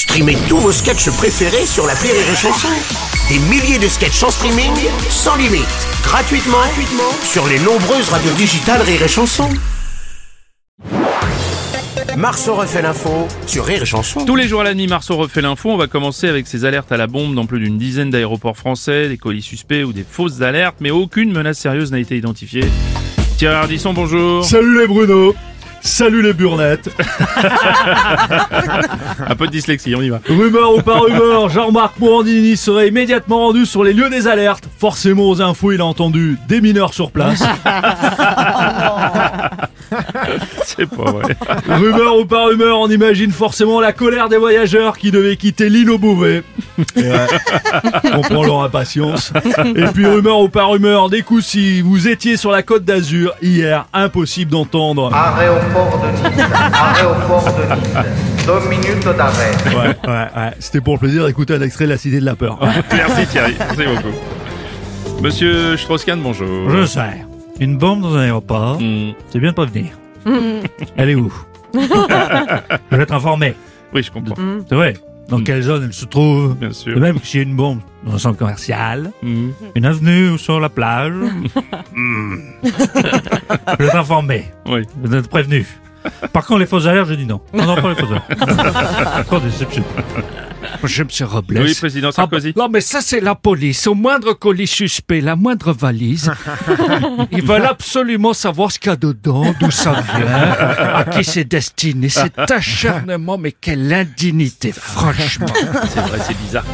Streamez tous vos sketchs préférés sur la Rire et Chanson. Des milliers de sketchs en streaming, sans limite, gratuitement, gratuitement sur les nombreuses radios digitales Rire et Chanson. Marceau refait l'info sur Rire et Chanson. Tous les jours à la nuit, Marceau refait l'info. On va commencer avec ces alertes à la bombe dans plus d'une dizaine d'aéroports français, des colis suspects ou des fausses alertes, mais aucune menace sérieuse n'a été identifiée. Thierry Ardisson, bonjour. Salut les Bruno Salut les burnettes Un peu de dyslexie, on y va. Rumeur ou pas rumeur, Jean-Marc Morandini serait immédiatement rendu sur les lieux des alertes. Forcément aux infos, il a entendu des mineurs sur place. C'est pas vrai. rumeur ou pas rumeur, on imagine forcément la colère des voyageurs qui devaient quitter l'île au Beauvais. Et ouais, on comprend leur impatience. Et puis rumeur ou pas rumeur, des coups si vous étiez sur la côte d'Azur hier, impossible d'entendre. Arrêt au port de Nice. Arrêt au port de Nice. Deux minutes d'arrêt. Ouais, ouais, ouais. C'était pour le plaisir d'écouter un extrait de La Cité de la Peur. Merci Thierry, merci beaucoup. Monsieur Strauss-Kahn, bonjour. Je sais. Une bombe dans un aéroport, c'est bien de pas venir. Elle est où? Je vais être informé. Oui, je comprends. C'est vrai. Dans quelle zone elle se trouve? Bien sûr. De même que s'il y a une bombe dans un centre commercial, une avenue ou sur la plage. Je vais être informé. Oui. Vous êtes prévenu. Par contre, les fausses alertes, je dis non. Non, non, pas les fausses alertes. Pas déception. Monsieur, monsieur Robles. Oui, président Sarkozy. Ah, non, mais ça, c'est la police. Au moindre colis suspect, la moindre valise, ils veulent absolument savoir ce qu'il y a dedans, d'où ça vient, à qui c'est destiné. Cet acharnement, mais quelle indignité, franchement. C'est vrai, c'est bizarre.